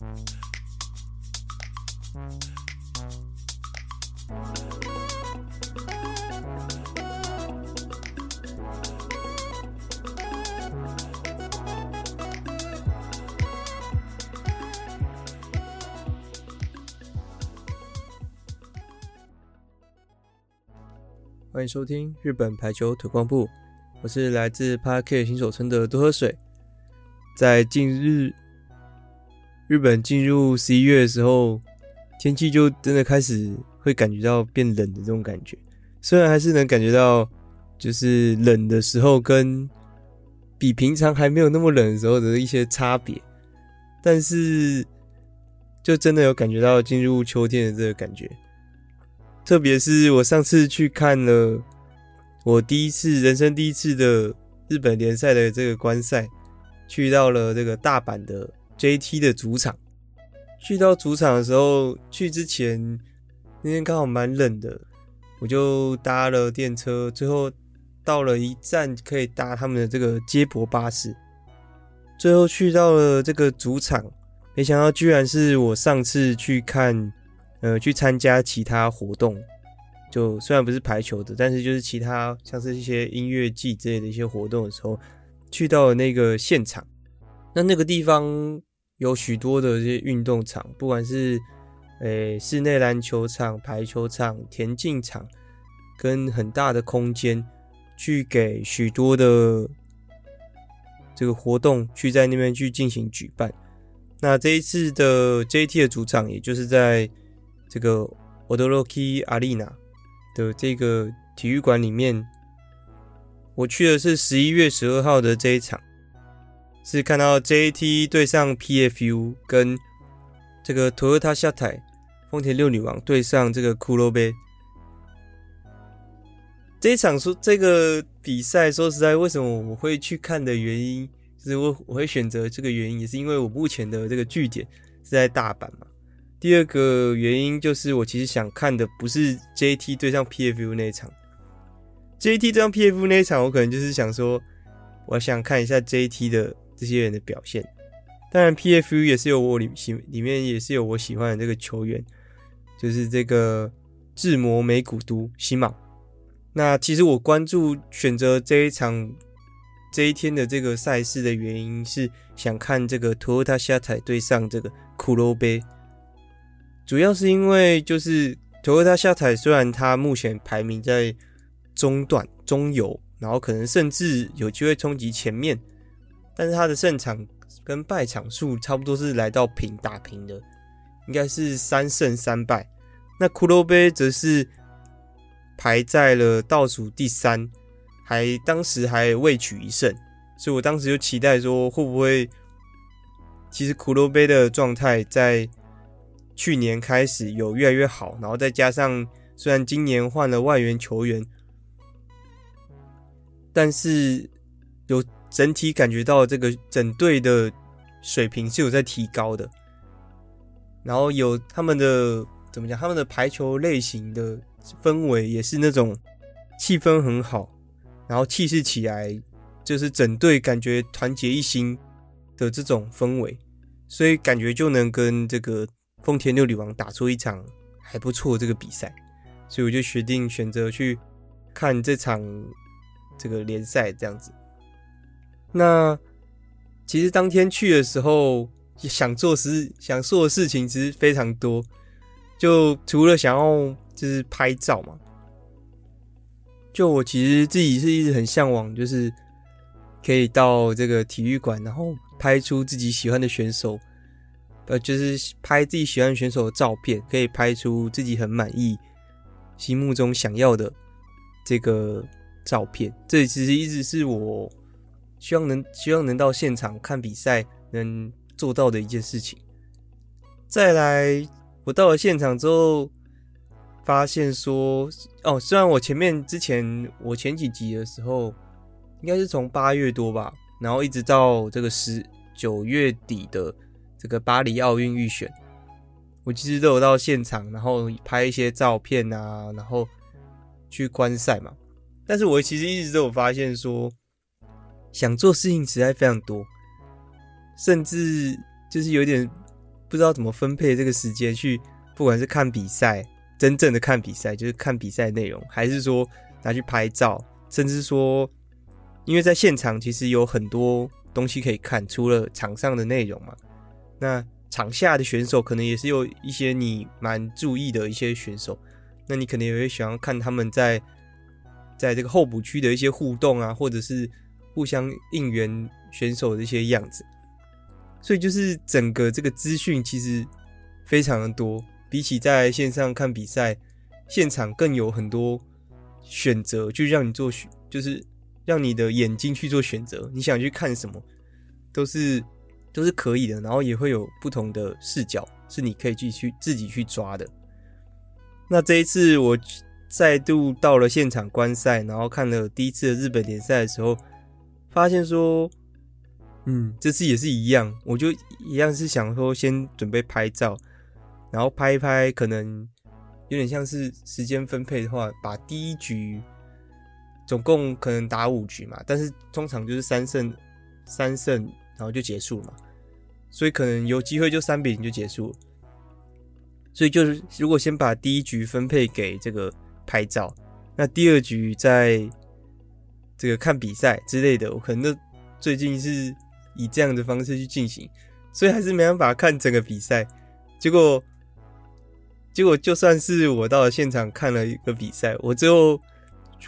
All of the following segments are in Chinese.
欢迎收听日本排球腿光部，我是来自 Park 新手村的多喝水。在近日日本进入十一月的时候，天气就真的开始会感觉到变冷的这种感觉。虽然还是能感觉到，就是冷的时候跟比平常还没有那么冷的时候的一些差别，但是就真的有感觉到进入秋天的这个感觉。特别是我上次去看了我第一次人生第一次的日本联赛的这个观赛，去到了这个大阪的 JT 的主场。去到主场的时候，去之前那天刚好蛮冷的，我就搭了电车，最后到了一站可以搭他们的这个接驳巴士，最后去到了这个主场，没想到居然是我上次去看。呃，去参加其他活动，就虽然不是排球的，但是就是其他像是一些音乐季之类的一些活动的时候，去到了那个现场。那那个地方有许多的这些运动场，不管是诶、室内篮球场、排球场、田径场，跟很大的空间，去给许多的这个活动去在那边去进行举办。那这一次的 JT 的主场，也就是在。这个 Odoroki Arena 的这个体育馆里面，我去的是十一月十二号的这一场，是看到 JT 对上 PFU，跟这个 Toyota 下台丰田六女王对上这个骷髅杯。这一场说这个比赛，说实在，为什么我会去看的原因，就是我我会选择这个原因，也是因为我目前的这个据点是在大阪嘛。第二个原因就是，我其实想看的不是 JT 对上 PFU 那一场，JT 对上 PFU 那一场，我可能就是想说，我想看一下 JT 的这些人的表现。当然，PFU 也是有我里喜里面也是有我喜欢的这个球员，就是这个智摩美古都西马。那其实我关注选择这一场这一天的这个赛事的原因是想看这个 Toyota Shatai 对上这个库洛杯。主要是因为就是 Toyota Shatai，虽然它目前排名在中段中游，然后可能甚至有机会冲击前面，但是他的胜场跟败场数差不多是来到平打平的，应该是三胜三败。那骷髅杯则是排在了倒数第三，还当时还未取一胜，所以我当时就期待说会不会，其实骷髅杯的状态在。去年开始有越来越好，然后再加上虽然今年换了外援球员，但是有整体感觉到这个整队的水平是有在提高的。然后有他们的怎么讲，他们的排球类型的氛围也是那种气氛很好，然后气势起来就是整队感觉团结一心的这种氛围，所以感觉就能跟这个。丰田六女王打出一场还不错这个比赛，所以我就决定选择去看这场这个联赛这样子。那其实当天去的时候，想做事想做的事情其实非常多，就除了想要就是拍照嘛，就我其实自己是一直很向往，就是可以到这个体育馆，然后拍出自己喜欢的选手。呃，就是拍自己喜欢选手的照片，可以拍出自己很满意、心目中想要的这个照片。这其实一直是我希望能希望能到现场看比赛能做到的一件事情。再来，我到了现场之后，发现说，哦，虽然我前面之前我前几集的时候，应该是从八月多吧，然后一直到这个十九月底的。这个巴黎奥运预选，我其实都有到现场，然后拍一些照片啊，然后去观赛嘛。但是我其实一直都有发现说，想做事情实在非常多，甚至就是有点不知道怎么分配这个时间去，不管是看比赛，真正的看比赛，就是看比赛内容，还是说拿去拍照，甚至说，因为在现场其实有很多东西可以看，除了场上的内容嘛，那场下的选手可能也是有一些你蛮注意的一些选手，那你可能也会想要看他们在在这个候补区的一些互动啊，或者是互相应援选手的一些样子。所以就是整个这个资讯其实非常的多，比起在线上看比赛，现场更有很多选择，就让你做选，就是让你的眼睛去做选择，你想去看什么，都是都是可以的，然后也会有不同的视角，是你可以继续自己去抓的。那这一次我再度到了现场观赛，然后看了第一次的日本联赛的时候，发现说。嗯，这次也是一样，我就一样是想说先准备拍照，然后拍一拍，可能有点像是时间分配的话，把第一局总共可能打五局嘛，但是通常就是三胜三胜，然后就结束了嘛，所以可能有机会就三比零就结束，所以就是如果先把第一局分配给这个拍照，那第二局在这个看比赛之类的，我可能都最近是。以这样的方式去进行，所以还是没办法看整个比赛。结果，结果就算是我到了现场看了一个比赛，我最后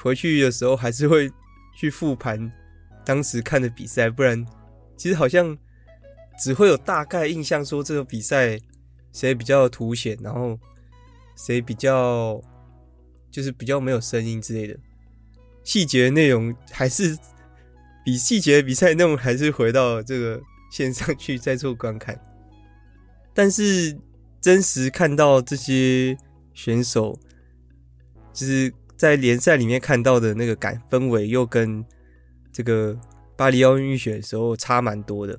回去的时候还是会去复盘当时看的比赛，不然其实好像只会有大概印象，说这个比赛谁比较凸显，然后谁比较就是比较没有声音之类的细节内容还是。比细节比赛内容还是回到这个线上去再做观看，但是真实看到这些选手，就是在联赛里面看到的那个感氛围，又跟这个巴黎奥运预选的时候差蛮多的。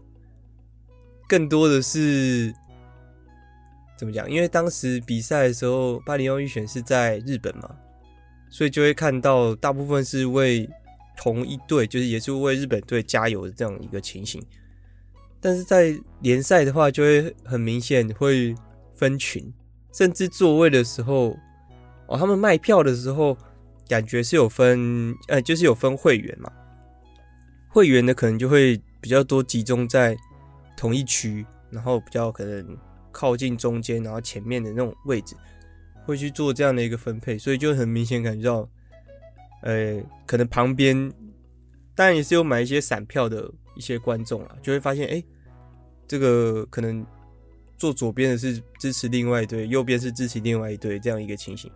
更多的是怎么讲？因为当时比赛的时候，巴黎奥运预选是在日本嘛，所以就会看到大部分是为。同一队就是也是为日本队加油的这样一个情形，但是在联赛的话，就会很明显会分群，甚至座位的时候，哦，他们卖票的时候，感觉是有分，呃，就是有分会员嘛，会员的可能就会比较多集中在同一区，然后比较可能靠近中间，然后前面的那种位置，会去做这样的一个分配，所以就很明显感觉到。呃、可能旁边当然也是有买一些散票的一些观众啊，就会发现，哎、这个可能坐左边的是支持另外一队，右边是支持另外一队这样一个情形。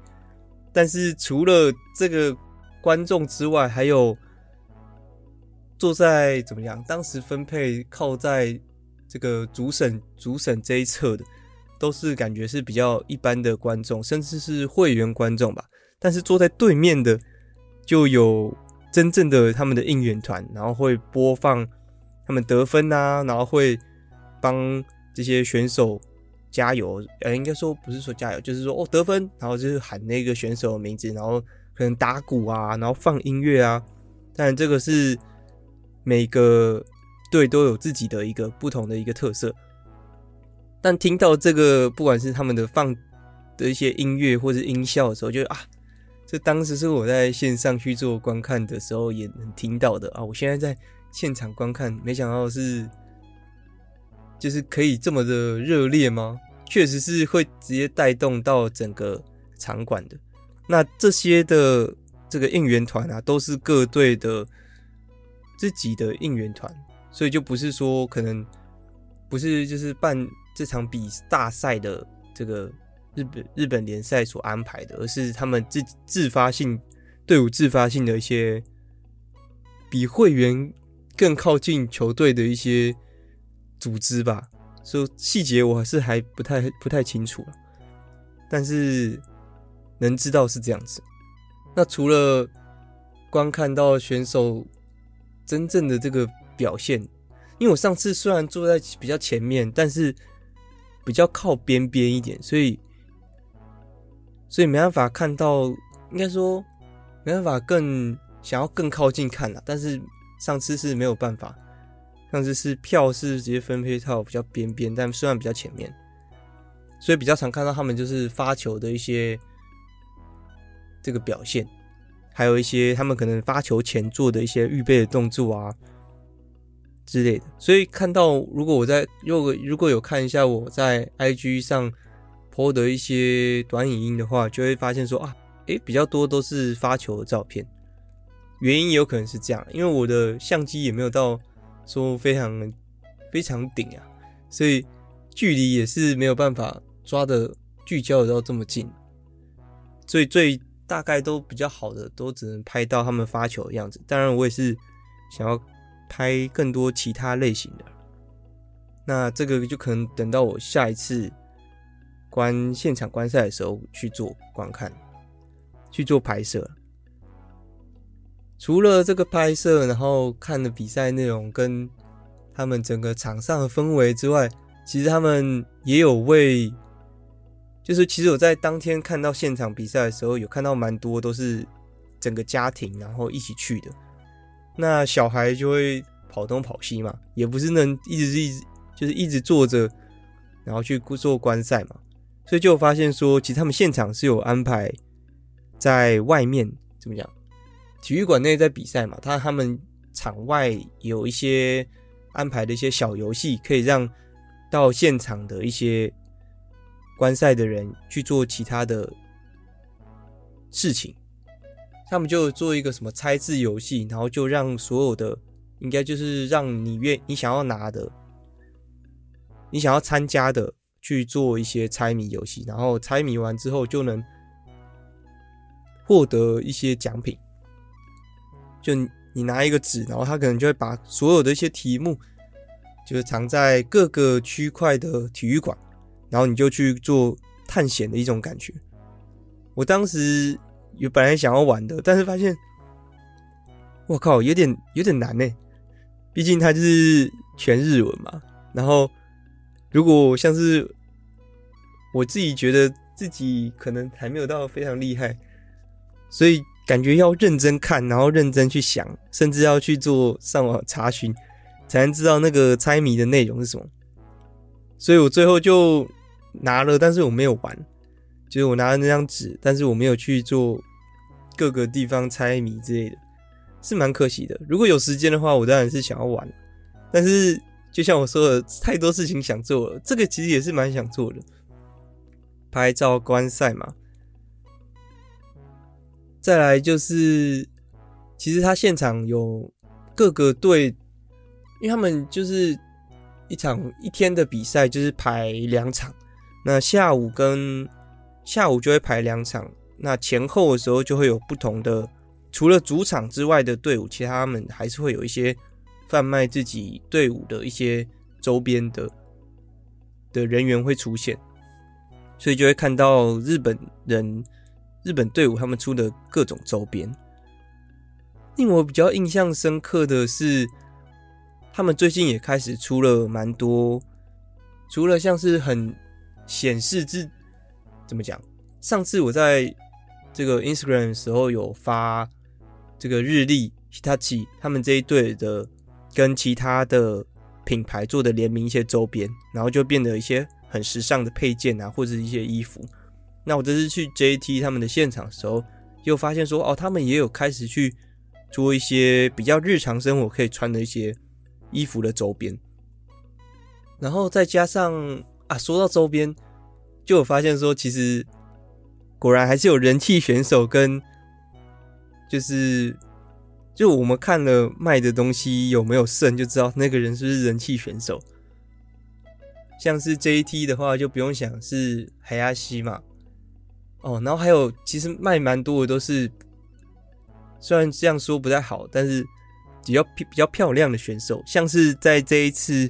但是除了这个观众之外，还有坐在怎么样？当时分配靠在这个主审主审这一侧的，都是感觉是比较一般的观众，甚至是会员观众吧。但是坐在对面的。就有真正的他们的应援团，然后会播放他们得分啊，然后会帮这些选手加油。呃，应该说不是说加油，就是说哦得分，然后就是喊那个选手的名字，然后可能打鼓啊，然后放音乐啊。当然这个是每个队都有自己的一个不同的一个特色。但听到这个，不管是他们的放的一些音乐或者音效的时候，就啊。这当时是我在线上去做观看的时候也能听到的啊！我现在在现场观看，没想到是就是可以这么的热烈吗？确实是会直接带动到整个场馆的。那这些的这个应援团啊，都是各队的自己的应援团，所以就不是说可能不是就是办这场比大赛的这个。日本日本联赛所安排的，而是他们自自发性队伍自发性的一些比会员更靠近球队的一些组织吧。所以细节我还是还不太不太清楚，但是能知道是这样子。那除了观看到选手真正的这个表现，因为我上次虽然坐在比较前面，但是比较靠边边一点，所以。所以没办法看到，应该说没办法更想要更靠近看了。但是上次是没有办法，上次是票是直接分配到比较边边，但虽然比较前面，所以比较常看到他们就是发球的一些这个表现，还有一些他们可能发球前做的一些预备的动作啊之类的。所以看到如果我在如果如果有看一下我在 IG 上 po 的一些短影音的话，就会发现说啊，诶，比较多都是发球的照片。原因有可能是这样，因为我的相机也没有到说非常非常顶啊，所以距离也是没有办法抓的聚焦的到这么近，所以最大概都比较好的都只能拍到他们发球的样子。当然，我也是想要拍更多其他类型的，那这个就可能等到我下一次观现场观赛的时候去做观看，去做拍摄。除了这个拍摄，然后看的比赛内容跟他们整个场上的氛围之外，其实他们也有为，就是其实我在当天看到现场比赛的时候，有看到蛮多都是整个家庭然后一起去的。那小孩就会跑东跑西嘛，也不是能一直一直就是一直坐着，然后去做观赛嘛，所以就发现说，其实他们现场是有安排在外面怎么讲？体育馆内在比赛嘛，他他们场外有一些安排的一些小游戏，可以让到现场的一些观赛的人去做其他的事情。他们就做一个什么猜字游戏，然后就让所有的应该就是让你愿你想要拿的、你想要参加的去做一些猜谜游戏，然后猜谜完之后就能获得一些奖品。就你拿一个纸，然后他可能就会把所有的一些题目，就是藏在各个区块的体育馆，然后你就去做探险的一种感觉。我当时有本来想要玩的，但是发现，我靠，有点有点难呢。毕竟它就是全日文嘛。然后如果像是我自己觉得自己可能还没有到非常厉害，所以。感觉要认真看，然后认真去想，甚至要去做上网查询，才能知道那个猜谜的内容是什么。所以我最后就拿了，但是我没有玩，就是我拿了那张纸，但是我没有去做各个地方猜谜之类的，是蛮可惜的。如果有时间的话，我当然是想要玩，但是就像我说的，太多事情想做了，这个其实也是蛮想做的，拍照观赛嘛。再来就是，其实他现场有各个队，因为他们就是一场一天的比赛，就是排两场。那下午跟下午就会排两场，那前后的时候就会有不同的，除了主场之外的队伍，其他们还是会有一些贩卖自己队伍的一些周边的的人员会出现，所以就会看到日本人。日本队伍他们出的各种周边，令我比较印象深刻的是，他们最近也开始出了蛮多，除了像是很显示自怎么讲，上次我在这个 Instagram 的时候有发这个日历 Hitachi 他们这一队的跟其他的品牌做的联名一些周边，然后就变得一些很时尚的配件啊，或者一些衣服。那我这次去 JT 他们的现场的时候，又发现说，哦，他们也有开始去做一些比较日常生活可以穿的一些衣服的周边，然后再加上啊，说到周边，就有发现说，其实果然还是有人气选手跟，就是就我们看了卖的东西有没有剩，就知道那个人是不是人气选手。像是 JT 的话，就不用想是海亚西嘛。哦，然后还有，其实卖蛮多的都是，虽然这样说不太好，但是比较比较漂亮的选手，像是在这一次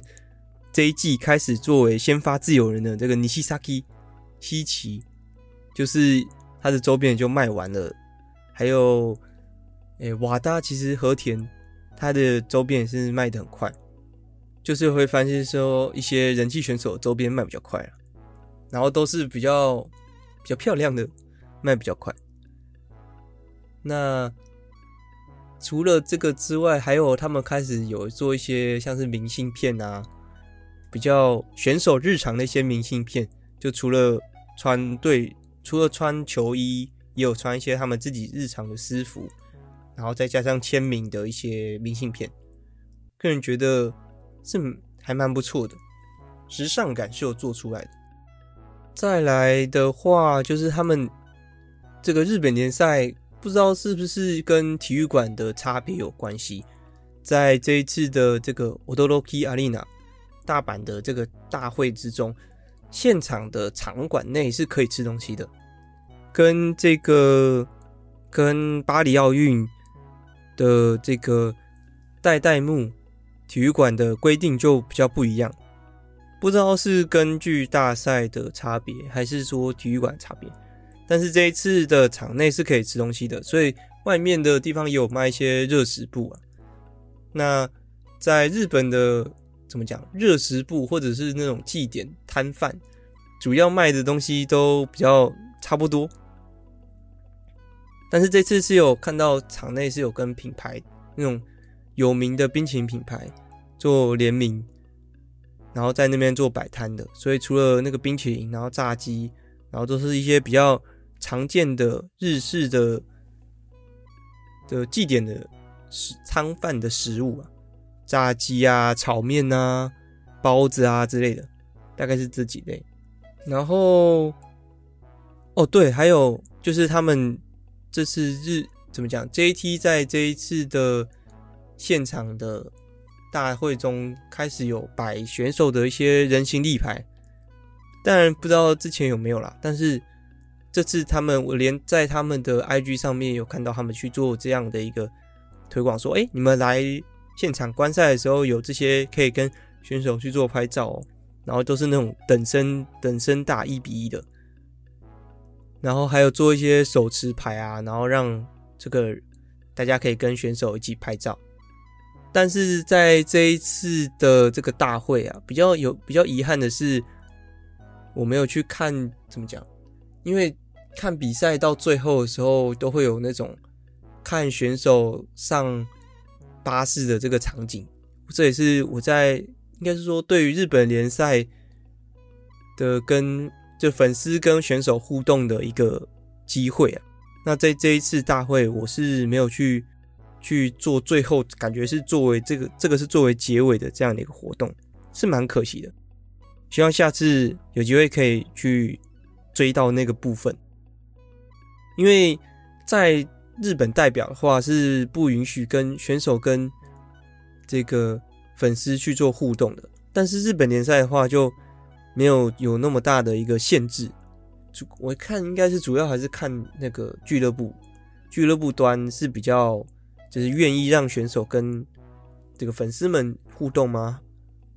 这一季开始作为先发自由人的这个尼西萨基西奇，就是他的周边就卖完了，还有诶、瓦达，其实和田他的周边也是卖得很快，就是会发现说一些人气选手周边卖比较快，然后都是比较。比较漂亮的卖比较快。那除了这个之外，还有他们开始有做一些像是明信片啊，比较选手日常的一些明信片，就除了穿对，除了穿球衣，也有穿一些他们自己日常的私服，然后再加上签名的一些明信片，个人觉得是还蛮不错的，时尚感是有做出来的。再来的话，就是他们这个日本联赛，不知道是不是跟体育馆的差别有关系，在这一次的这个 Odoroki Arena 大阪的这个大会之中，现场的场馆内是可以吃东西的，跟这个跟巴黎奥运的这个代代木体育馆的规定就比较不一样，不知道是根据大赛的差别，还是说体育馆差别，但是这一次的场内是可以吃东西的，所以外面的地方也有卖一些热食部啊。那在日本的。怎么讲？热食部或者是那种祭典摊贩，主要卖的东西都比较差不多。但是这次是有看到场内是有跟品牌那种有名的冰淇淋品牌做联名，然后在那边做摆摊的。所以除了那个冰淇淋，然后炸鸡，然后都是一些比较常见的日式的的祭典的食餐饭的食物啊。炸鸡啊、炒面啊、包子啊之类的，大概是这几类。然后，哦对，还有就是他们这次日怎么讲？JT 在这一次的现场的大会中开始有摆选手的一些人形立牌，当然不知道之前有没有啦。但是这次他们，我连在他们的 IG 上面有看到他们去做这样的一个推广，说：“哎，你们来。”现场观赛的时候有这些可以跟选手去做拍照哦，然后都是那种等身等身大一比一的，然后还有做一些手持牌啊，然后让这个大家可以跟选手一起拍照。但是在这一次的这个大会啊，比较有比较遗憾的是，我没有去看怎么讲，因为看比赛到最后的时候都会有那种看选手上。巴士的这个场景，这也是我在应该是说对于日本联赛的跟就粉丝跟选手互动的一个机会啊。那在这一次大会，我是没有去去做最后，感觉是作为这个这个是作为结尾的这样的一个活动，是蛮可惜的。希望下次有机会可以去追到那个部分，因为在。日本代表的话是不允许跟选手跟这个粉丝去做互动的，但是日本联赛的话就没有有那么大的一个限制。主我看应该是主要还是看那个俱乐部，俱乐部端是比较就是愿意让选手跟这个粉丝们互动吗？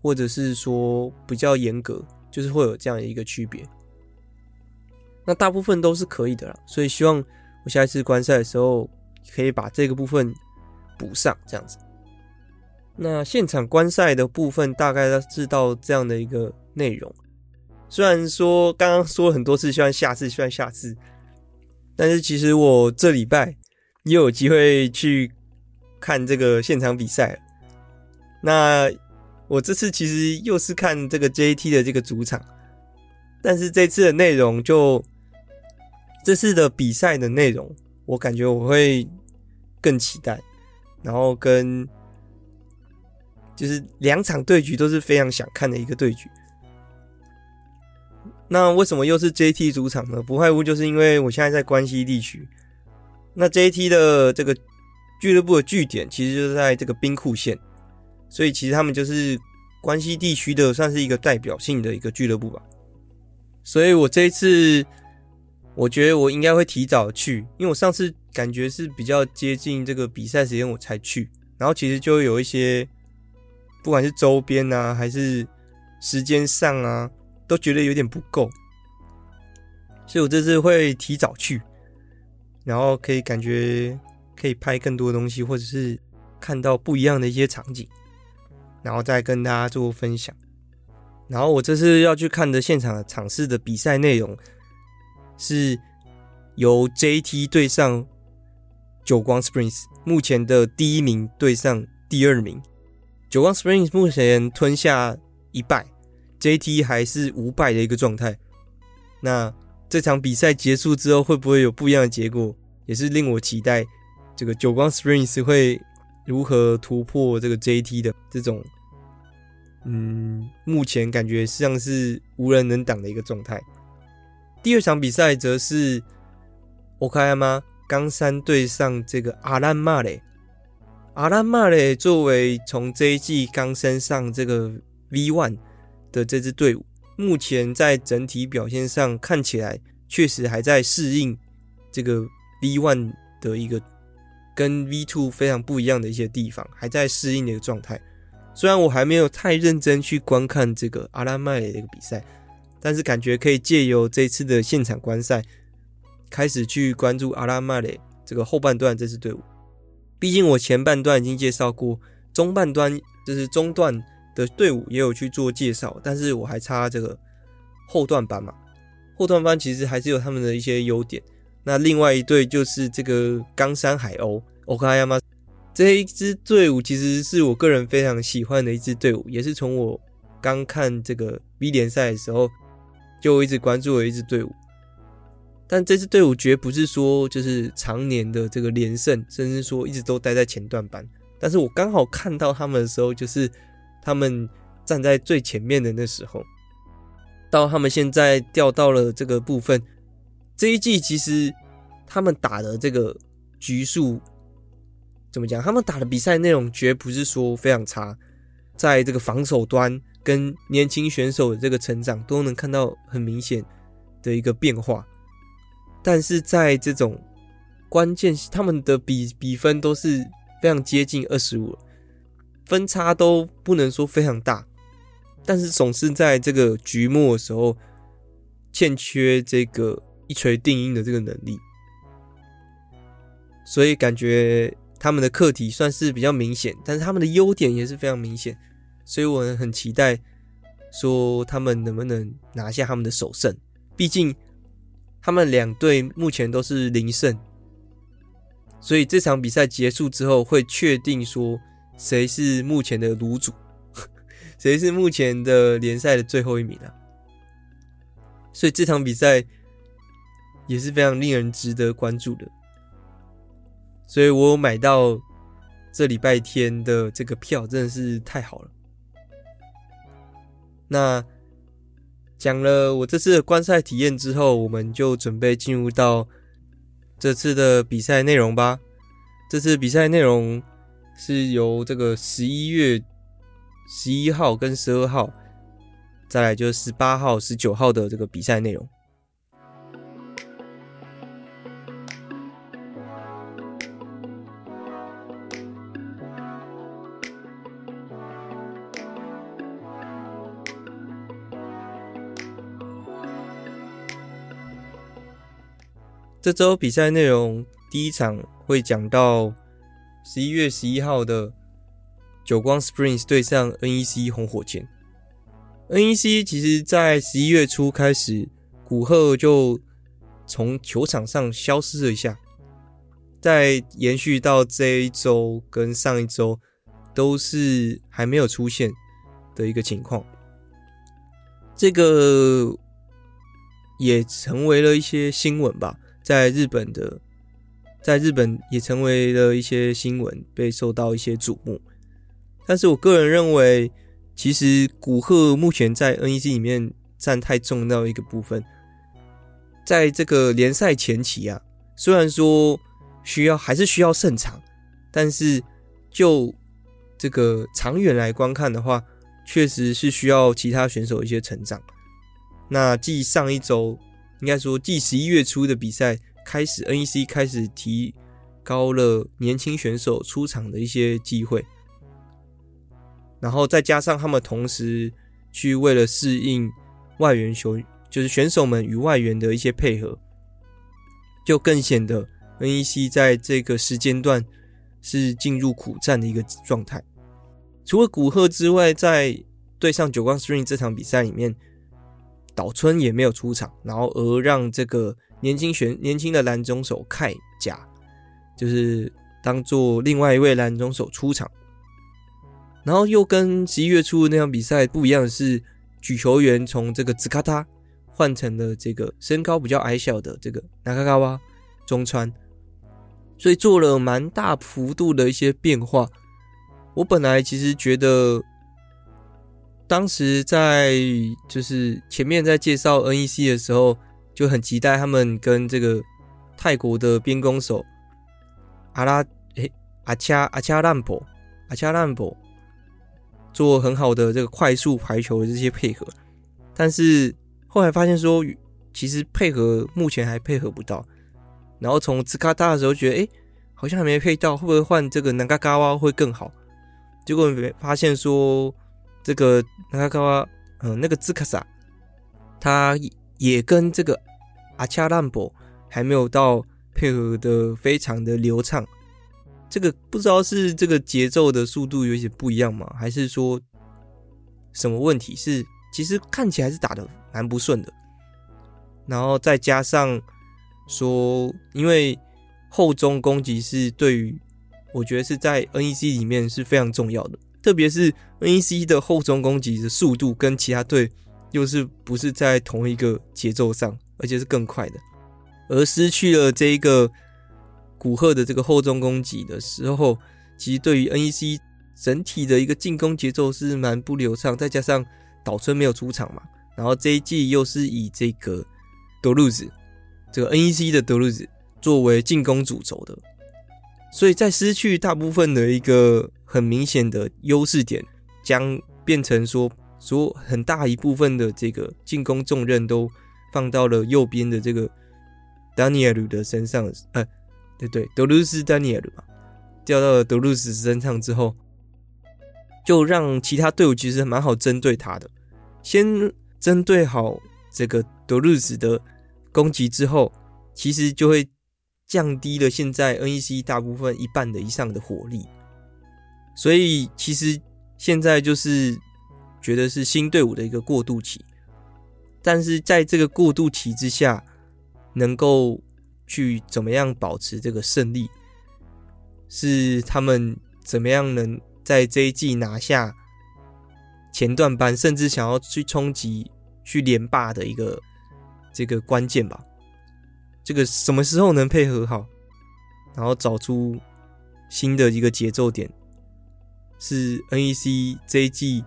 或者是说比较严格，就是会有这样的一个区别。那大部分都是可以的啦，所以希望。我下一次观赛的时候，可以把这个部分补上，这样子。那现场观赛的部分大概是到这样的一个内容。虽然说刚刚说了很多次，希望下次，希望下次，但是其实我这礼拜也有机会去看这个现场比赛了。那我这次其实又是看这个 JT 的这个主场，但是这次的内容就。这次的比赛的内容，我感觉我会更期待，然后跟就是两场对局都是非常想看的一个对局。那为什么又是 JT 主场呢？不外乎就是因为我现在在关西地区，那 JT 的这个俱乐部的据点其实就是在这个兵库县，所以其实他们就是关西地区的算是一个代表性的一个俱乐部吧。所以我这一次。我觉得我应该会提早去，因为我上次感觉是比较接近这个比赛时间我才去，然后其实就有一些，不管是周边啊还是时间上啊，都觉得有点不够，所以我这次会提早去，然后可以感觉可以拍更多东西，或者是看到不一样的一些场景，然后再跟大家做分享。然后我这次要去看的现场的场次的比赛内容。是由 JT 对上久光 Springs，目前的第一名对上第二名。久光 Springs 目前吞下一败，JT 还是无败的一个状态。那这场比赛结束之后，会不会有不一样的结果，也是令我期待。这个久光 Springs 会如何突破这个 JT 的这种，嗯，目前感觉像是无人能挡的一个状态。第二场比赛则是 OKAMA 冈山对上这个阿兰马雷。阿兰马雷作为从这一季刚升上这个 V One 的这支队伍，目前在整体表现上看起来确实还在适应这个 V One 的一个跟 V Two 非常不一样的一些地方，还在适应的一个状态。虽然我还没有太认真去观看这个阿拉麦的一个比赛，但是感觉可以借由这次的现场观赛，开始去关注阿兰马雷这个后半段这支队伍。毕竟我前半段已经介绍过，中半段就是中段的队伍也有去做介绍，但是我还差这个后段班嘛。后段班其实还是有他们的一些优点。那另外一队就是这个冈山海鸥 okay 吗这一支队伍其实是我个人非常喜欢的一支队伍，也是从我刚看这个 B 联赛的时候就一直关注的一支队伍。但这支队伍绝不是说就是常年的这个连胜，甚至说一直都待在前段班。但是我刚好看到他们的时候，就是他们站在最前面的那时候。到他们现在掉到了这个部分，这一季其实他们打的这个局数怎么讲？他们打的比赛内容绝不是说非常差，在这个防守端跟年轻选手的这个成长都能看到很明显的一个变化。但是在这种关键，他们的比比分都是非常接近二十五，分差都不能说非常大，但是总是在这个局末的时候欠缺这个一锤定音的这个能力，所以感觉他们的课题算是比较明显，但是他们的优点也是非常明显，所以我很期待说他们能不能拿下他们的首胜，毕竟。他们两队目前都是零胜，所以这场比赛结束之后会确定说谁是目前的卤主，谁是目前的联赛的最后一名啊。所以这场比赛也是非常令人值得关注的。所以我买到这礼拜天的这个票，真的是太好了。那。讲了我这次的观赛体验之后，我们就准备进入到这次的比赛内容吧。这次比赛内容是由这个十一月十一号跟十二号，再来就是十八号、十九号的这个比赛内容。这周比赛内容，第一场会讲到十一月十一号的久光 Springs 对上 NEC 红火箭。NEC 其实在十一月初开始，古贺就从球场上消失了一下，再延续到这一周跟上一周都是还没有出现的一个情况。这个也成为了一些新闻吧。在日本的，在日本也成为了一些新闻，被受到一些瞩目。但是我个人认为，其实古贺目前在 NEC 里面占太重要一个部分。在这个联赛前期啊，虽然说需要还是需要胜场，但是就这个长远来观看的话，确实是需要其他选手一些成长。那继上一周。应该说，继十一月初的比赛开始，NEC 开始提高了年轻选手出场的一些机会，然后再加上他们同时去为了适应外援球，就是选手们与外援的一些配合，就更显得 NEC 在这个时间段是进入苦战的一个状态。除了古贺之外，在对上久光 Spring 这场比赛里面。岛村也没有出场，然后而让这个年轻选年轻的拦中手凯甲，就是当做另外一位拦中手出场，然后又跟十一月初那场比赛不一样的是，举球员从这个兹卡塔换成了这个身高比较矮小的这个那卡卡哇中川，所以做了蛮大幅度的一些变化。我本来其实觉得，当时在就是前面在介绍 NEC 的时候，就很期待他们跟这个泰国的边攻手阿拉诶阿恰阿恰兰博阿恰兰博做很好的这个快速排球的这些配合，但是后来发现说，其实配合目前还配合不到。然后从兹卡达的时候觉得，诶好像还没配到，会不会换这个南嘎嘎哇会更好？结果没发现说，这个南嘎嘎哇，嗯，那个兹卡萨，他也跟这个阿恰兰博还没有到配合的非常的流畅。这个不知道是这个节奏的速度有些不一样吗？还是说什么问题？是其实看起来是打的蛮不顺的。然后再加上说，因为后中攻击是对于。我觉得是在 NEC 里面是非常重要的，特别是 NEC 的后中攻击的速度跟其他队又是不是在同一个节奏上，而且是更快的。而失去了这一个古贺的这个后中攻击的时候，其实对于 NEC 整体的一个进攻节奏是蛮不流畅。再加上岛村没有出场嘛，然后这一季又是以这个德鲁兹，这个 NEC 的德鲁兹作为进攻主轴的。所以在失去大部分的一个很明显的优势点，将变成说，说很大一部分的这个进攻重任都放到了右边的这个丹尼尔鲁的身上，呃，对对，德鲁斯丹尼尔鲁吧，掉到了德鲁斯身上之后，就让其他队伍其实蛮好针对他的，先针对好这个德鲁斯的攻击之后，其实就会。降低了现在 NEC 大部分一半的以上的火力，所以其实现在就是觉得是新队伍的一个过渡期，但是在这个过渡期之下，能够去怎么样保持这个胜利，是他们怎么样能在这一季拿下前段班，甚至想要去冲击去连霸的一个这个关键吧。这个什么时候能配合好，然后找出新的一个节奏点，是 NEC 这一季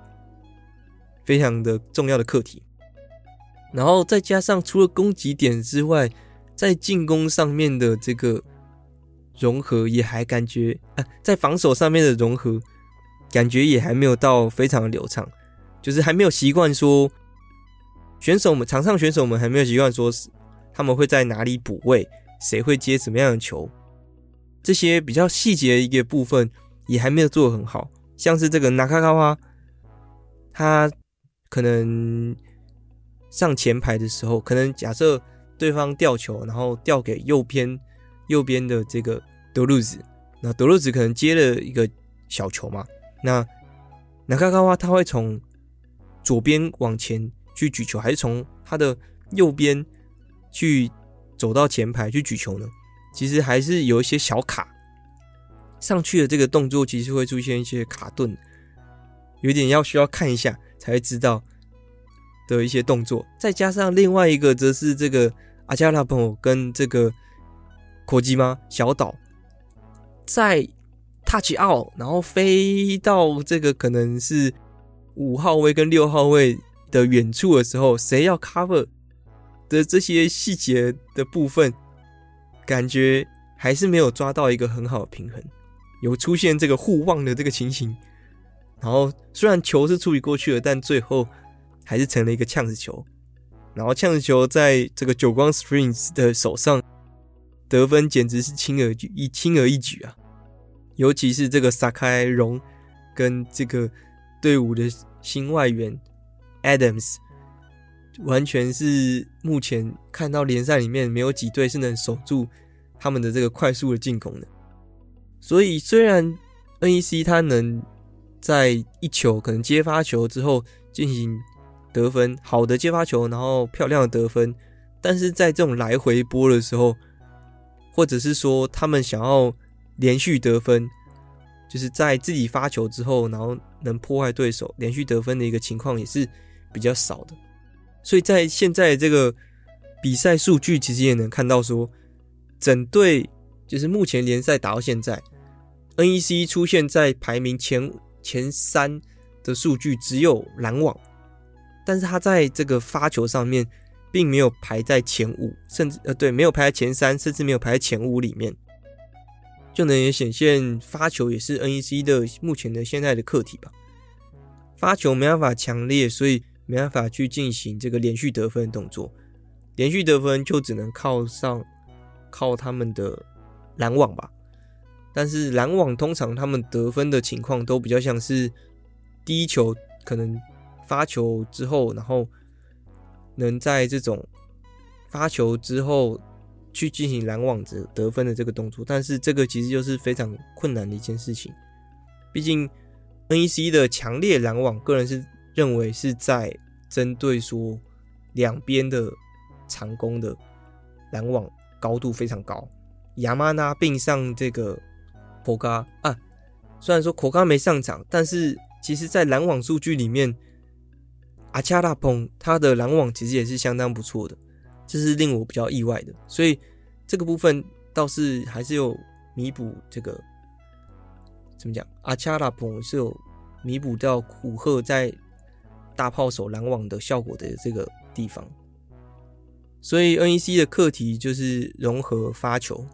非常的重要的课题。然后再加上除了攻击点之外，在进攻上面的这个融合也还感觉啊，在防守上面的融合感觉也还没有到非常的流畅，就是还没有习惯说选手们场上选手们还没有习惯说是。他们会在哪里补位？谁会接什么样的球？这些比较细节的一个部分也还没有做得很好。像是这个那卡卡哇，他可能上前排的时候，可能假设对方吊球，然后吊给右边右边的这个德鲁兹，那德鲁兹可能接了一个小球嘛，那那卡卡哇他会从左边往前去举球，还是从他的右边？去走到前排去举球呢，其实还是有一些小卡，上去的这个动作其实会出现一些卡顿，有点要需要看一下才会知道的一些动作。再加上另外一个则是这个阿加拉朋友跟这个科吉玛小岛在 touch out，然后飞到这个可能是五号位跟六号位的远处的时候，谁要 cover？的这些细节的部分，感觉还是没有抓到一个很好的平衡，有出现这个互望的这个情形。然后虽然球是处理过去了，但最后还是成了一个呛子球。然后呛子球在这个久光 Springs 的手上得分，简直是轻而易轻而易举啊！尤其是这个萨开荣跟这个队伍的新外援 Adams。完全是目前看到联赛里面没有几队是能守住他们的这个快速的进攻的，所以虽然 NEC 他能在一球可能接发球之后进行得分，好的接发球，然后漂亮的得分，但是在这种来回波的时候，或者是说他们想要连续得分，就是在自己发球之后，然后能破坏对手连续得分的一个情况也是比较少的。所以在现在这个比赛数据，其实也能看到说，整队就是目前联赛打到现在，NEC 出现在排名前前三的数据只有篮网，但是他在这个发球上面并没有排在前五，甚至呃对，没有排在前三，甚至没有排在前五里面，就能也显现发球也是 NEC 的目前的现在的课题吧。发球没办法强烈，所以没办法去进行这个连续得分的动作，连续得分就只能靠上靠他们的拦网吧。但是拦网通常他们得分的情况都比较像是。第一球可能发球之后，然后能在这种发球之后去进行拦网子得分的这个动作，但是这个其实就是非常困难的一件事情。毕竟 NEC 的强烈拦网，个人是认为是在针对说两边的长攻的拦网高度非常高。亚马纳并上这个口嘎啊，虽然说口嘎没上场，但是。其实，在拦网数据里面，阿恰拉蓬他的拦网其实也是相当不错的，这是令我比较意外的。所以这个部分倒是还是有弥补这个怎么讲？阿恰拉蓬是有弥补掉古贺在大炮手拦网的效果的这个地方。所以 NEC 的课题就是融合发球。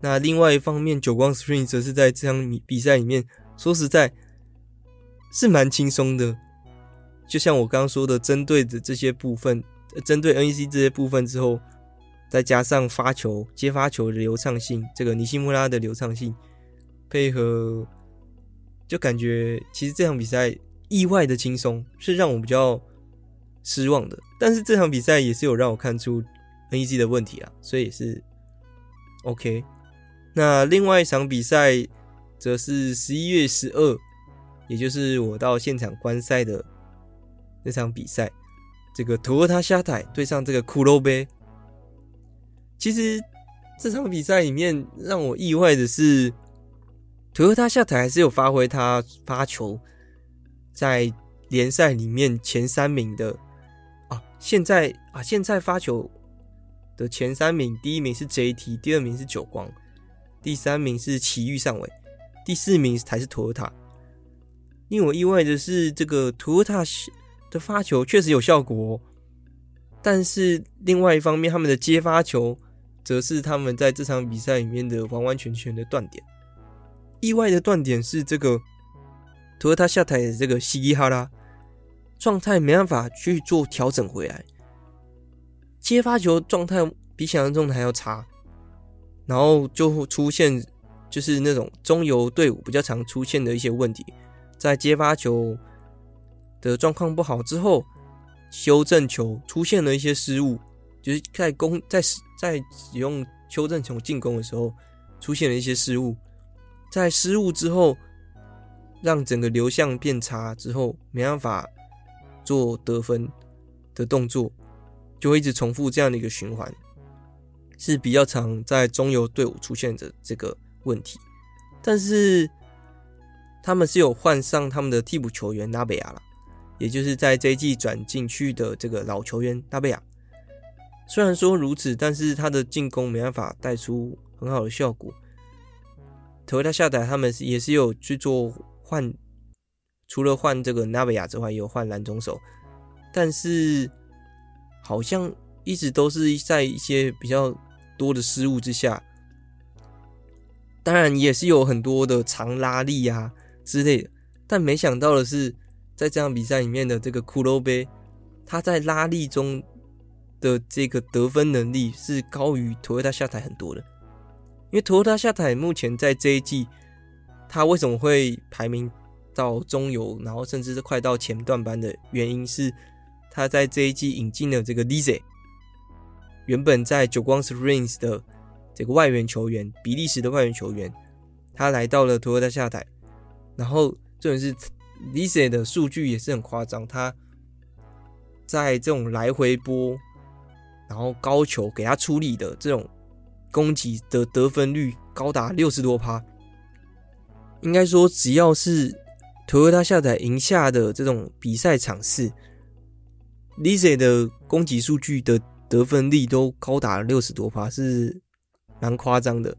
那另外一方面，久光 Spring 则是在这场比赛里面，说实在。是蛮轻松的，就像我刚刚说的，针对的这些部分，针对 NEC 这些部分之后，再加上发球、接发球的流畅性，这个尼西莫拉的流畅性，配合，就感觉其实这场比赛意外的轻松，是让我比较失望的。但是这场比赛也是有让我看出 NEC 的问题啊，所以也是 OK。那另外一场比赛则是十一月十二。也就是我到现场观赛的那场比赛，这个托尔塔夏台对上这个骷髅杯。其实这场比赛里面让我意外的是，托尔塔夏台还是有发挥他发球在联赛里面前三名的啊。现在啊，现在发球的前三名，第一名是 JT，第二名是久光，第三名是埼玉上尾，第四名才是托尔塔。令我意外的是，这个图尔塔的发球确实有效果，但是另外一方面，他们的接发球则是他们在这场比赛里面的完完全全的断点。意外的断点是这个图尔塔下台的这个西伊哈拉状态没办法去做调整回来，接发球状态比想象中的还要差，然后就会出现就是那种中游队伍比较常出现的一些问题。在接发球的状况不好之后，修正球出现了一些失误，就是在攻在在使用修正球进攻的时候出现了一些失误，在失误之后，让整个流向变差之后，没办法做得分的动作，就会一直重复这样的一个循环，是比较常在中游队伍出现的这个问题，但是。他们是有换上他们的替补球员拉贝亚了，也就是在这一季转进去的这个老球员纳贝亚。虽然说如此，但是他的进攻没办法带出很好的效果。特维他下台，他们也是有去做换，除了换这个纳贝亚之外，也有换蓝中手，但是好像一直都是在一些比较多的失误之下。当然，也是有很多的长拉力啊。之类的，但没想到的是，在这场比赛里面的这个骷髅杯，他在拉力中的这个得分能力是高于托塔下台很多的。因为托塔下台目前在这一季，他为什么会排名到中游，然后甚至是快到前段班的原因是，他在这一季引进了这个 Lise，原本在久光 Springs 的这个外援球员，比利时的外援球员，他来到了托塔下台。然后，这种是 Lise 的数据也是很夸张，他在这种来回波，然后高球给他出力的这种攻击的得分率高达六十多趴。应该说，只要是 Toyota 下载赢下的这种比赛场次，Lise 的攻击数据的得分率都高达六十多趴，是蛮夸张的。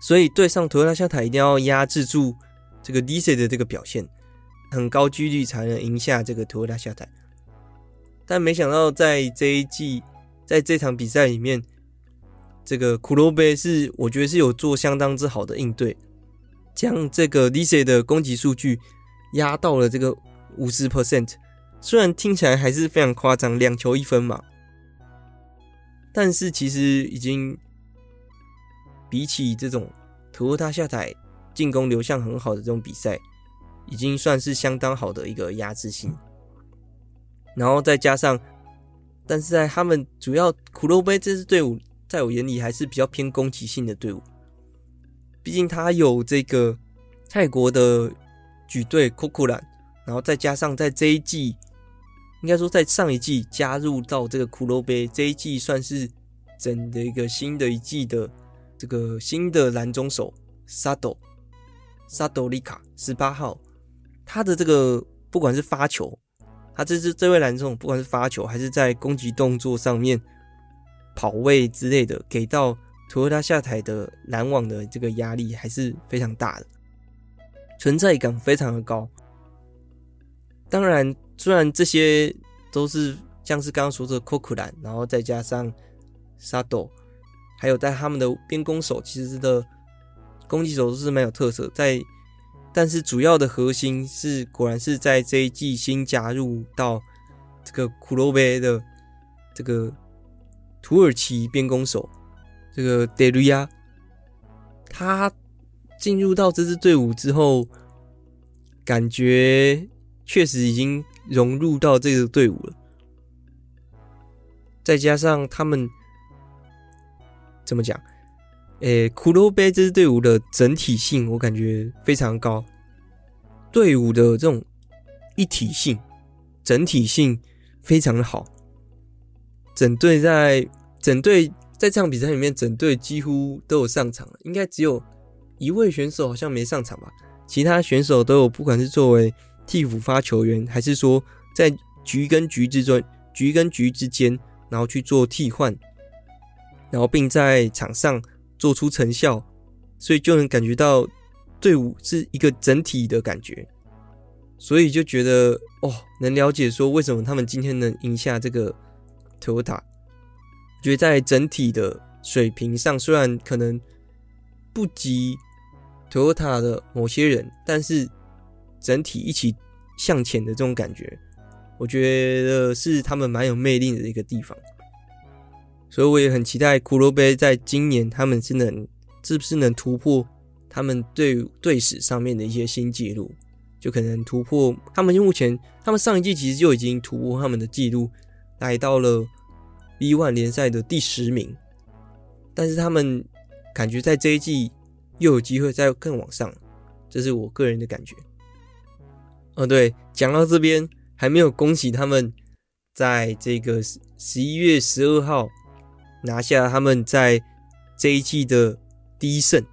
所以对上 Toyota 下台一定要压制住这个 Lise 的这个表现，很高几率才能赢下这个 Toyota 下台。但没想到在这一季，在这场比赛里面，这个黒部是我觉得是有做相当之好的应对，将这个 l i s 的攻击数据压到了这个五十 percent。虽然听起来还是非常夸张，两球一分嘛，但是其实已经比起这种 Toyota 下台进攻流向很好的这种比赛，已经算是相当好的一个压制性。然后再加上，但是在他们主要骷髅杯这支队伍，在我眼里还是比较偏攻击性的队伍。毕竟他有这个泰国的举队 Kokuran，然后再加上在这一季，应该说在上一季加入到这个骷髅杯，这一季算是整的一个新的一季的这个新的蓝中手 Sado Sado Lika 十八号，他的这个不管是发球。他这支这位蓝总，不管是发球还是在攻击动作上面跑位之类的，给到图尔塔下台的拦网的这个压力还是非常大的，存在感非常的高。当然，虽然这些都是像是刚刚说的库库兰，然后再加上沙斗，还有在他们的边攻手，其实的攻击手都是蛮有特色，在。但是主要的核心是，果然是在这一季新加入到这个黒部的这个土耳其边攻手，这个德瑞亚，他进入到这支队伍之后，感觉确实已经融入到这个队伍了。再加上他们怎么讲？诶，骷髅杯这支队伍的整体性，我感觉非常高。队伍的这种一体性、整体性非常的好。整队在整队在这场比赛里面，整队几乎都有上场，应该只有一位选手好像没上场吧？其他选手都有，不管是作为替补发球员，还是说在局跟局之中、局跟局之间，然后去做替换，然后并在场上。做出成效，所以就能感觉到队伍是一个整体的感觉，所以就觉得哦，能了解说为什么他们今天能赢下这个 Toyota。觉得在整体的水平上，虽然可能不及 Toyota 的某些人，但是整体一起向前的这种感觉，我觉得是他们蛮有魅力的一个地方。所以我也很期待黒部在今年他们是能是不是能突破他们队队史上面的一些新纪录，就可能突破他们目前他们上一季其实就已经突破他们的纪录，来到了 V1 联赛的第十名，但是他们感觉在这一季又有机会再更往上，这是我个人的感觉。哦，对，讲到这边还没有恭喜他们在这个十一月十二号。拿下他们在这一季的第一胜，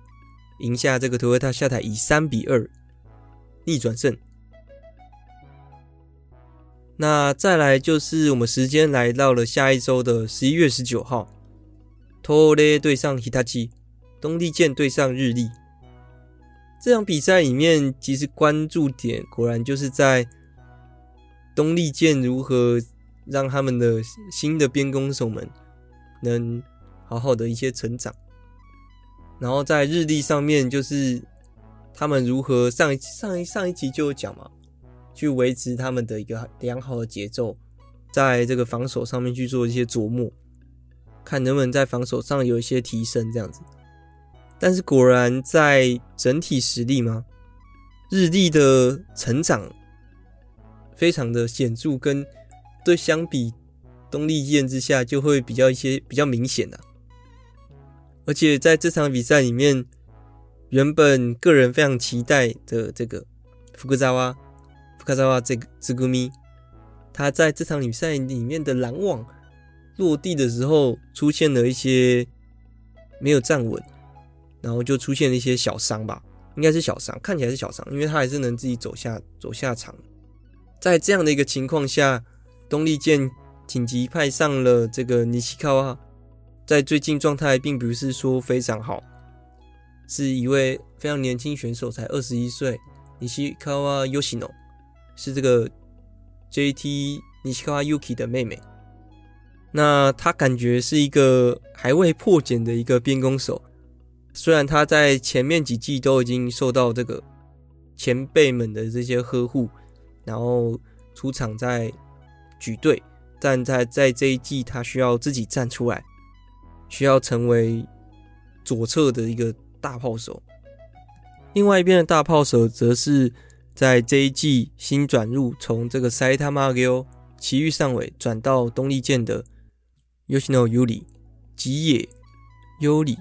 赢下这个 Toyota 下台，以三比二逆转胜。那再来就是我们时间来到了下一周的十一月十九号托雷对上伊达基东丽剑对上日立。这场比赛里面，其实关注点果然就是在东丽剑如何让他们的新的边攻手们。能好好的一些成长，然后在日历上面就是他们如何上一上一上一集就有讲嘛，去维持他们的一个良好的节奏，在这个防守上面去做一些琢磨，看能不能在防守上有一些提升这样子。但是果然在整体实力嘛，日历的成长非常的显著，跟对相比。东丽箭之下就会比较一些比较明显的，而且在这场比赛里面，原本个人非常期待的这个福克扎瓦福克扎瓦这个兹古咪，他在这场比赛里面的拦网落地的时候出现了一些没有站稳，然后就出现了一些小伤吧，应该是小伤，看起来是小伤，因为他还是能自己走下走下场，在这样的一个情况下。东丽健紧急派上了这个尼西卡瓦，在最近状态并不是说非常好，是一位非常年轻选手，才二十一岁，尼西卡瓦 Yoshino 是这个 JT 尼西卡哇 Yuki 的妹妹。那他感觉是一个还未破茧的一个边攻手，虽然他在前面几季都已经受到这个前辈们的这些呵护，然后出场在举队，但在在这一季他需要自己站出来，需要成为左侧的一个大炮手。另外一边的大炮手则是在这一季新转入，从这个 Saitama Gyo 奇遇上尾转到东丽箭的。Yoshino Yuri 吉野优里，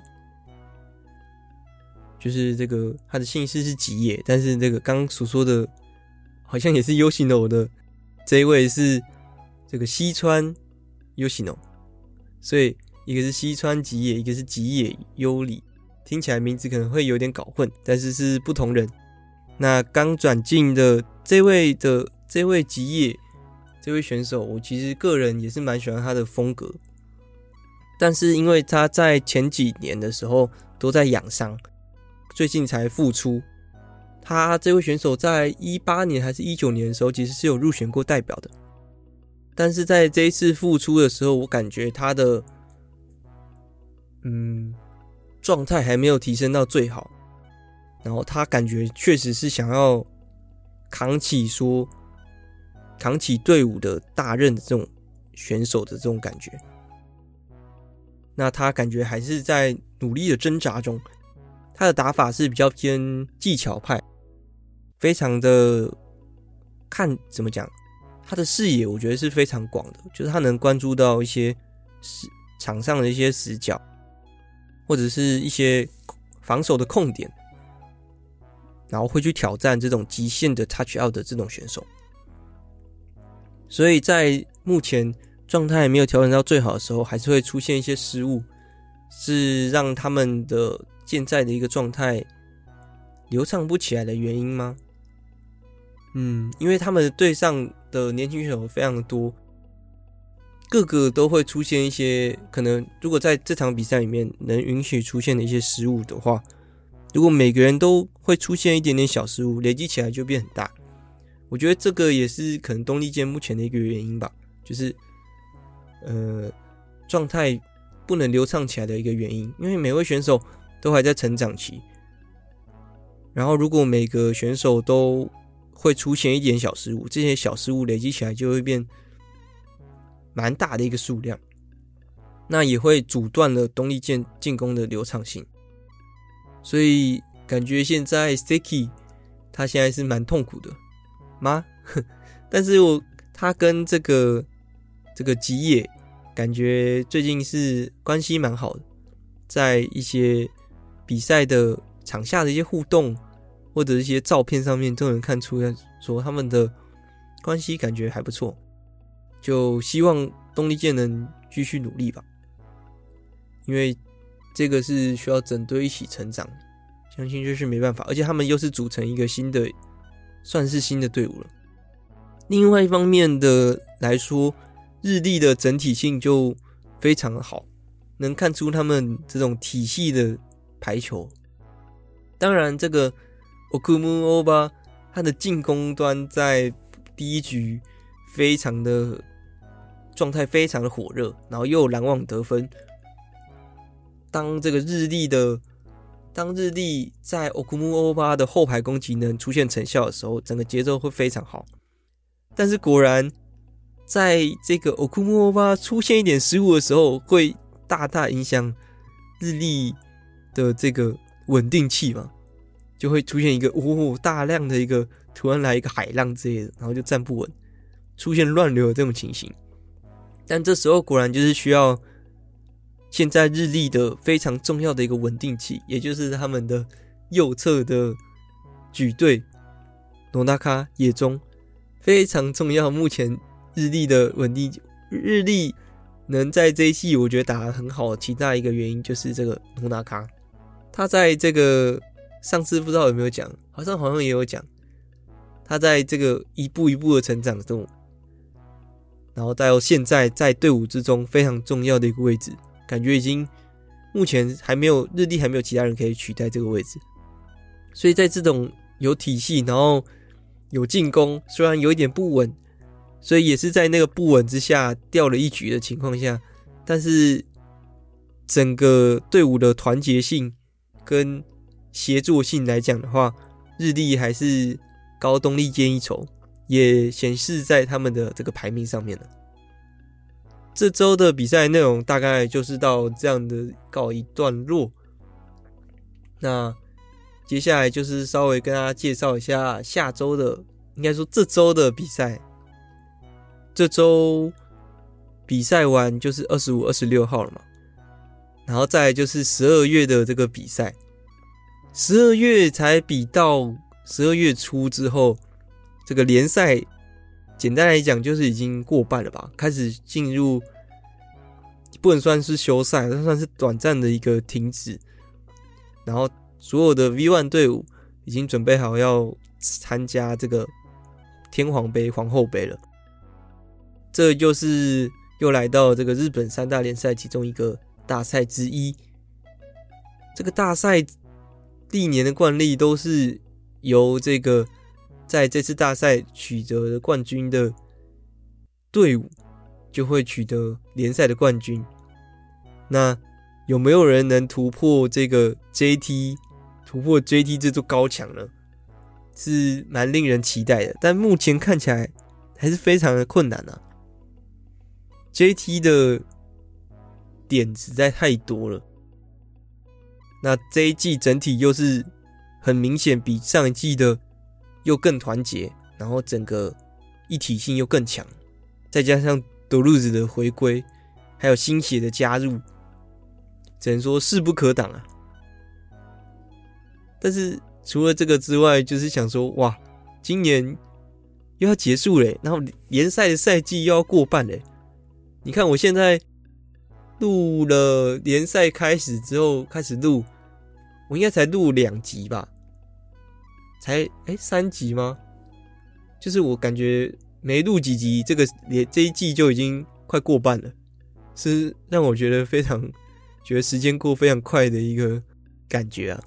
就是这个他的姓氏是吉野，但是这个刚所说的，好像也是 Yoshino 的这一位是这个西川 Yoshino，所以一个是西川吉野，一个是吉野优里，听起来名字可能会有点搞混，但是是不同人。那刚转进的这位的这位吉野这位选手，我其实个人也是蛮喜欢他的风格。但是因为他在前几年的时候都在养伤，最近才复出。他这位选手在一八年还是一九年的时候，其实是有入选过代表的。但是在这一次复出的时候，我感觉他的嗯状态还没有提升到最好。然后他感觉确实是想要扛起说扛起队伍的大任的这种选手的这种感觉。那他感觉还是在努力的挣扎中，他的打法是比较偏技巧派，非常的看怎么讲，他的视野我觉得是非常广的，就是他能关注到一些死场上的一些死角，或者是一些防守的空点，然后会去挑战这种极限的 touch out 的这种选手，所以在目前。状态没有调整到最好的时候，还是会出现一些失误，是让他们的现在的一个状态流畅不起来的原因吗？嗯，因为他们对上的年轻选手非常多，个个都会出现一些可能，如果在这场比赛里面能允许出现的一些失误的话，如果每个人都会出现一点点小失误，累积起来就变很大。我觉得这个也是可能东丽健目前的一个原因吧，就是。呃，状态不能流畅起来的一个原因，因为每位选手都还在成长期。然后，如果每个选手都会出现一点小失误，这些小失误累积起来就会变蛮大的一个数量，那也会阻断了东丽箭进攻的流畅性。所以，感觉现在 Seki 他现在是蛮痛苦的吗？但是我他跟这个。这个吉野感觉最近是关系蛮好的，在一些比赛的场下的一些互动或者一些照片上面都能看出来，说他们的关系感觉还不错。就希望东丽健能继续努力吧，因为这个是需要整队一起成长，相信就是没办法，而且他们又是组成一个新的，算是新的队伍了。另外一方面的来说。日立的整体性就非常好，能看出他们这种体系的排球。当然，这个 Okumu Oba 他的进攻端在第一局非常的状态非常的火热，然后又有拦网得分。当这个日立的当日立在 Okumu Oba 的后排攻击能出现成效的时候，整个节奏会非常好。但是果然。在这个 Okumu Oba 出现一点失误的时候，会大大影响日立的这个稳定器嘛，就会出现一个哦大量的一个突然来一个海浪之类的，然后就站不稳，出现乱流的这种情形。但这时候果然就是需要现在日立的非常重要的一个稳定器，也就是他们的右侧的举队诺纳卡野中非常重要，目前。日立的稳定，日立能在这一季我觉得打得很好，其他一个原因就是这个诺纳卡，他在这个上次不知道有没有讲，好像好像也有讲，他在这个一步一步的成长中，然后到现在在队伍之中非常重要的一个位置，感觉已经目前还没有日历还没有其他人可以取代这个位置，所以在这种有体系，然后有进攻，虽然有一点不稳，所以也是在那个不稳之下掉了一局的情况下，但是整个队伍的团结性跟协作性来讲的话，日立还是高东丽见一筹。也显示在他们的这个排名上面了。这周的比赛内容大概就是到这样的告一段落。那接下来就是稍微跟大家介绍一下下周的，应该说这周的比赛。这周比赛完就是二十五、二十六号了嘛，然后再就是十二月的这个比赛。十二月才比到十二月初之后。这个联赛简单来讲就是已经过半了吧，开始进入不能算是休赛，但算是短暂的一个停止。然后所有的 V One 队伍已经准备好要参加这个天皇杯、皇后杯了。这就是又来到这个日本三大联赛其中一个大赛之一。这个大赛历年的惯例都是由这个。在这次大赛取得冠军的队伍，就会取得联赛的冠军。那有没有人能突破这个 JT，突破 JT 这座高墙呢？是蛮令人期待的，但目前看起来还是非常的困难啊。JT 的点实在太多了，那这一季整体又是很明显比上一季的。又更团结，然后整个一体性又更强，再加上德鲁兹的回归，还有新血的加入，只能说势不可挡啊！但是除了这个之外，就是想说，哇，今年又要结束了，然后联赛的赛季又要过半了。你看我现在录了联赛开始之后开始录，我应该才录两集吧。才哎三集吗？就是我感觉没录几集，这个连这一季就已经快过半了，是让我觉得非常觉得时间过非常快的一个感觉啊。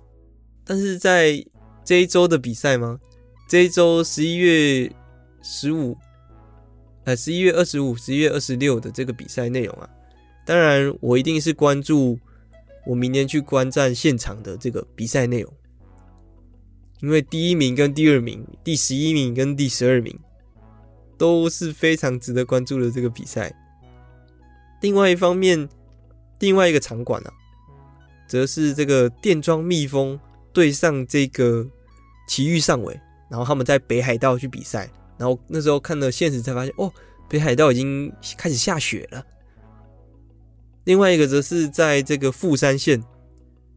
但是在这一周的比赛吗？这一周十一月十五，呃十一月二十五、十一月二十六的这个比赛内容啊，当然我一定是关注我明年去观战现场的这个比赛内容。因为第一名跟第二名，第十一名跟第十二名都是非常值得关注的这个比赛。另外一方面，另外一个场馆啊，则是这个电装蜜蜂对上这个奇遇上尾，然后他们在北海道去比赛。然后那时候看了现实才发现，哦，北海道已经开始下雪了。另外一个则是在这个富山县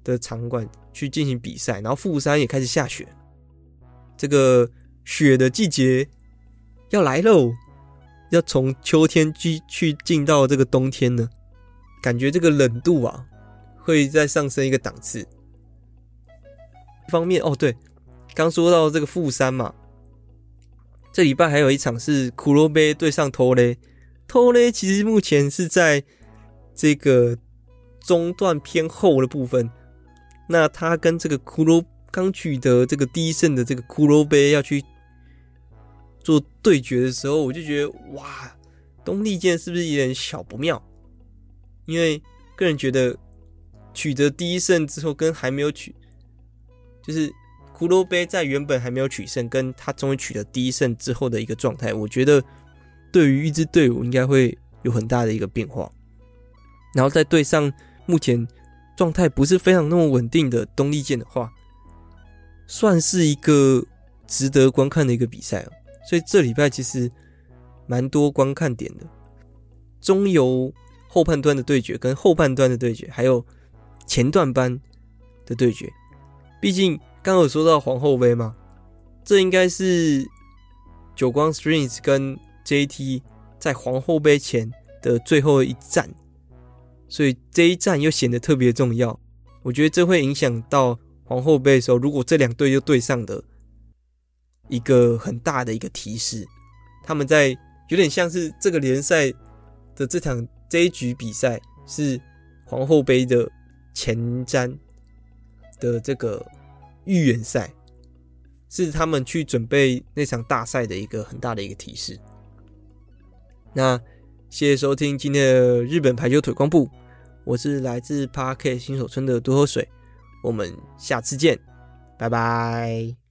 的场馆。去进行比赛，然后富山也开始下雪，这个雪的季节要来喽，要从秋天去去进到这个冬天呢，感觉这个冷度啊会再上升一个档次。一方面哦，对，刚说到这个富山嘛，这礼拜还有一场是骷髅杯对上偷雷，偷雷其实目前是在这个中段偏后的部分。那他跟这个骷髅刚取得这个第一胜的这个骷髅杯要去做对决的时候，我就觉得哇，东丽剑是不是有点小不妙？因为个人觉得取得第一胜之后，跟还没有取，就是骷髅杯在原本还没有取胜，跟他终于取得第一胜之后的一个状态，我觉得对于一支队伍应该会有很大的一个变化。然后再对上目前。状态不是非常那么稳定的东丽健的话，算是一个值得观看的一个比赛哦。所以这礼拜其实蛮多观看点的，中游后半段的对决，跟后半段的对决，还有前段班的对决。毕竟刚刚有说到皇后杯嘛，这应该是久光 Strings 跟 JT 在皇后杯前的最后一战。所以这一战又显得特别重要，我觉得这会影响到皇后杯的时候，如果这两队又对上的一个很大的一个提示，他们在有点像是这个联赛的这场这一局比赛是皇后杯的前瞻的这个预演赛，是他们去准备那场大赛的一个很大的一个提示。那谢谢收听今天的日本排球腿光部，我是来自 Park 新手村的多喝水，我们下次见，拜拜。